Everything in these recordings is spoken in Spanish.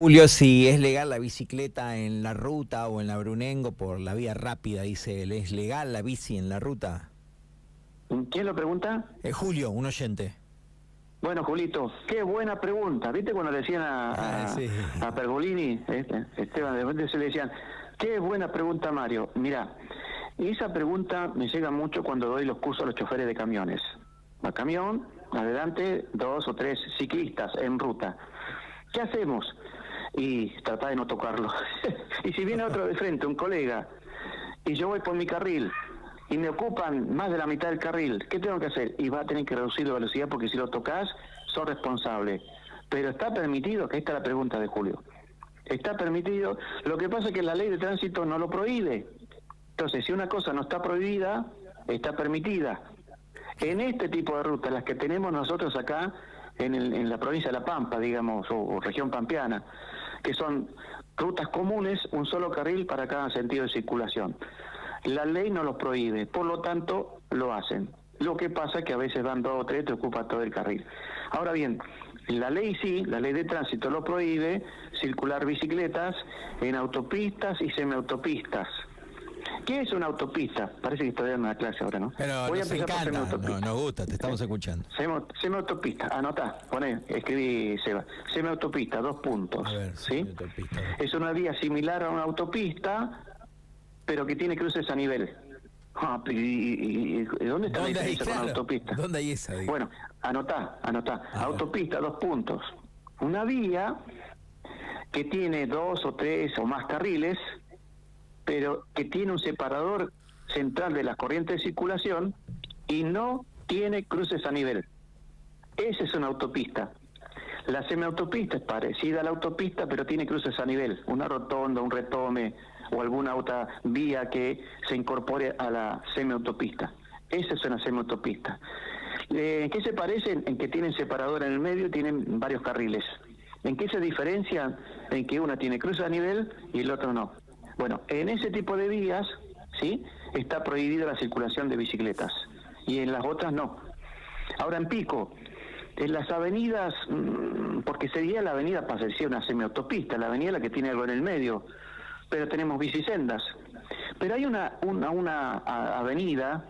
Julio, si es legal la bicicleta en la ruta o en la Brunengo por la vía rápida, dice él, ¿es legal la bici en la ruta? ¿Quién lo pregunta? Eh, Julio, un oyente. Bueno, Julito, qué buena pregunta. ¿Viste cuando le decían a, a, Ah, sí. a Pergolini, este, Esteban, de repente se le decían, qué buena pregunta, Mario? Mira, esa pregunta me llega mucho cuando doy los cursos a los choferes de camiones. Va camión, adelante, dos o tres ciclistas en ruta. ¿Qué hacemos? Y trata de no tocarlo. y si viene otro de frente, un colega, y yo voy por mi carril, y me ocupan más de la mitad del carril, ¿qué tengo que hacer? Y va a tener que reducir la velocidad porque si lo tocas, sos responsable. Pero está permitido, que esta es la pregunta de Julio. Está permitido. Lo que pasa es que la ley de tránsito no lo prohíbe. Entonces, si una cosa no está prohibida, está permitida. En este tipo de rutas, las que tenemos nosotros acá en, el- en la provincia de La Pampa, digamos, o, región pampeana, que son rutas comunes, un solo carril para cada sentido de circulación. La ley no los prohíbe, por lo tanto lo hacen. Lo que pasa es que a veces van dos o tres, te ocupa todo el carril. Ahora bien, la ley sí, la ley de tránsito lo prohíbe, circular bicicletas en autopistas y semiautopistas. ¿Qué es una autopista? Parece que estoy dando una clase ahora, ¿no? Pero Voy a nos empezar por encanta, semiautopista. no, nos gusta, te estamos escuchando. Semi- Semiautopista, anotá, poné, escribí Seba. Semiautopista, dos puntos. A ver, ¿sí? semiautopista. Es una vía similar a una autopista, pero que tiene cruces a nivel. Ah, y, y- y- ¿y ¿Dónde está la ¿Dónde hay, diferencia con claro, autopista? ¿Dónde hay esa? digo? Bueno, anotá, anotá. A ver. Autopista, dos puntos. Una vía que tiene dos o tres o más carriles, pero que tiene un separador central de las corrientes de circulación y no tiene cruces a nivel. Esa es una autopista. La semiautopista es parecida a la autopista, pero tiene cruces a nivel, una rotonda, un retome o alguna otra vía que se incorpore a la semiautopista. Esa es una semiautopista. Eh, ¿En qué se parecen? En que tienen separador en el medio y tienen varios carriles. ¿En qué se diferencian? En que una tiene cruces a nivel y el otro no. Bueno, en ese tipo de vías, ¿sí? Está prohibida la circulación de bicicletas y en las otras no. Ahora en Pico, en las avenidas, mm, porque sería la avenida decir una semiautopista, la avenida la que tiene algo en el medio, pero tenemos bicisendas. Pero hay una, una, una avenida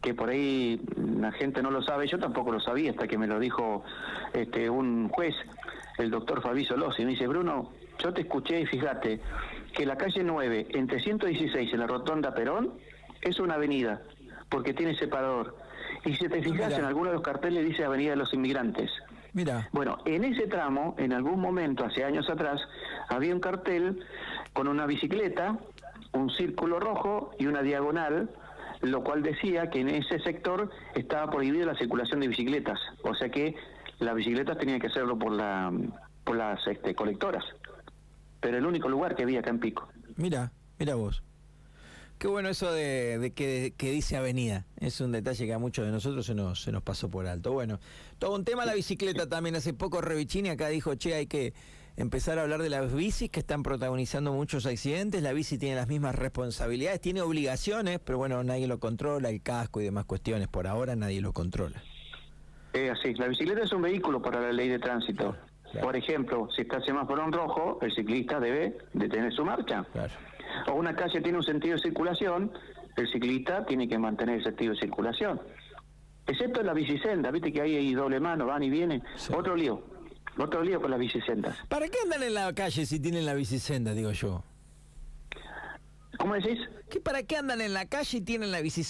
que por ahí la gente no lo sabe, yo tampoco lo sabía hasta que me lo dijo este un juez, el doctor Fabio Lossi, me dice, Bruno, yo te escuché y fíjate que la calle 9, entre 116 en la rotonda Perón, es una avenida, porque tiene separador. Y si te fijas, mira. en algunos de los carteles dice Avenida de los Inmigrantes. Mira, Bueno, en ese tramo, en algún momento, hace años atrás, había un cartel con una bicicleta, un círculo rojo y una diagonal, lo cual decía que en ese sector estaba prohibida la circulación de bicicletas. O sea que las bicicletas tenían que hacerlo por, la, por las este, colectoras. Pero el único lugar que había acá en Pico. mira, mira vos. Qué bueno eso de, de que, que dice avenida. Es un detalle que a muchos de nosotros se nos, se nos pasó por alto. Bueno, todo un tema la bicicleta también. Hace poco Revicini acá dijo, che, hay que empezar a hablar de las bicis que están protagonizando muchos accidentes. La bici tiene las mismas responsabilidades, tiene obligaciones, pero bueno, nadie lo controla, el casco y demás cuestiones. Por ahora nadie lo controla. Es así, la bicicleta es un vehículo para la ley de tránsito. Claro. Por ejemplo, si está el semáforo en rojo, el ciclista debe detener su marcha. Claro. o una calle tiene un sentido de circulación, el ciclista tiene que mantener el sentido de circulación. Excepto en la bicisenda, viste que ahí hay doble mano, van y vienen. Sí. Otro lío, otro lío con las bicisendas. ¿Para qué andan en la calle si tienen la bicisenda, digo yo? ¿Cómo decís? ¿Qué, ¿Para qué andan en la calle y tienen la bicicenda?